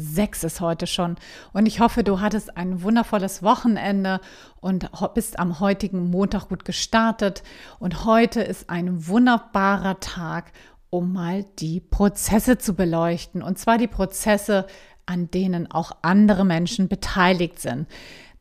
6 ist heute schon. Und ich hoffe, du hattest ein wundervolles Wochenende und bist am heutigen Montag gut gestartet. Und heute ist ein wunderbarer Tag, um mal die Prozesse zu beleuchten. Und zwar die Prozesse, an denen auch andere Menschen beteiligt sind.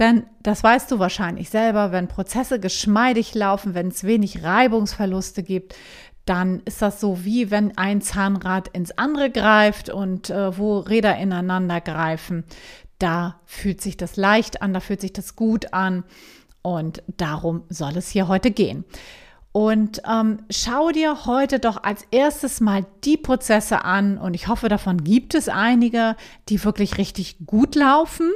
Denn das weißt du wahrscheinlich selber, wenn Prozesse geschmeidig laufen, wenn es wenig Reibungsverluste gibt, dann ist das so wie wenn ein Zahnrad ins andere greift und äh, wo Räder ineinander greifen. Da fühlt sich das leicht an, da fühlt sich das gut an und darum soll es hier heute gehen. Und ähm, schau dir heute doch als erstes mal die Prozesse an und ich hoffe, davon gibt es einige, die wirklich richtig gut laufen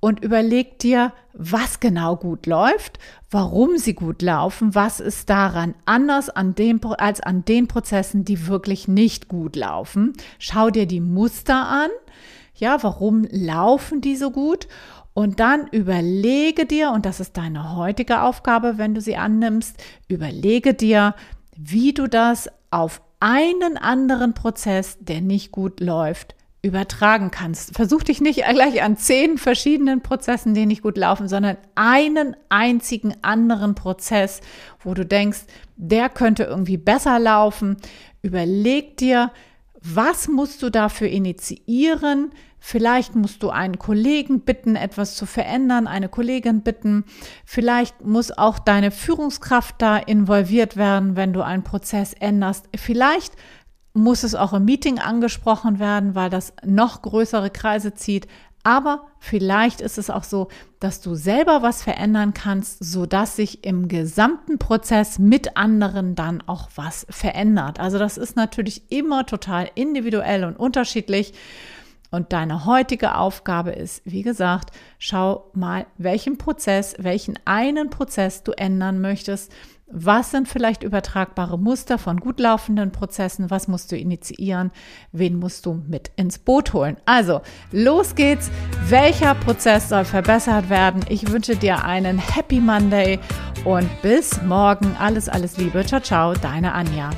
und überleg dir, was genau gut läuft, warum sie gut laufen, was ist daran anders an dem, als an den Prozessen, die wirklich nicht gut laufen. Schau dir die Muster an. Ja, warum laufen die so gut? Und dann überlege dir, und das ist deine heutige Aufgabe, wenn du sie annimmst, überlege dir, wie du das auf einen anderen Prozess, der nicht gut läuft, übertragen kannst. Versuch dich nicht gleich an zehn verschiedenen Prozessen, die nicht gut laufen, sondern einen einzigen anderen Prozess, wo du denkst, der könnte irgendwie besser laufen. Überleg dir, was musst du dafür initiieren? Vielleicht musst du einen Kollegen bitten, etwas zu verändern, eine Kollegin bitten. Vielleicht muss auch deine Führungskraft da involviert werden, wenn du einen Prozess änderst. Vielleicht muss es auch im Meeting angesprochen werden, weil das noch größere Kreise zieht. Aber vielleicht ist es auch so, dass du selber was verändern kannst, so dass sich im gesamten Prozess mit anderen dann auch was verändert. Also das ist natürlich immer total individuell und unterschiedlich. Und deine heutige Aufgabe ist, wie gesagt, schau mal, welchen Prozess, welchen einen Prozess du ändern möchtest was sind vielleicht übertragbare Muster von gut laufenden Prozessen? Was musst du initiieren? Wen musst du mit ins Boot holen? Also, los geht's. Welcher Prozess soll verbessert werden? Ich wünsche dir einen Happy Monday und bis morgen. Alles, alles Liebe. Ciao, ciao, deine Anja.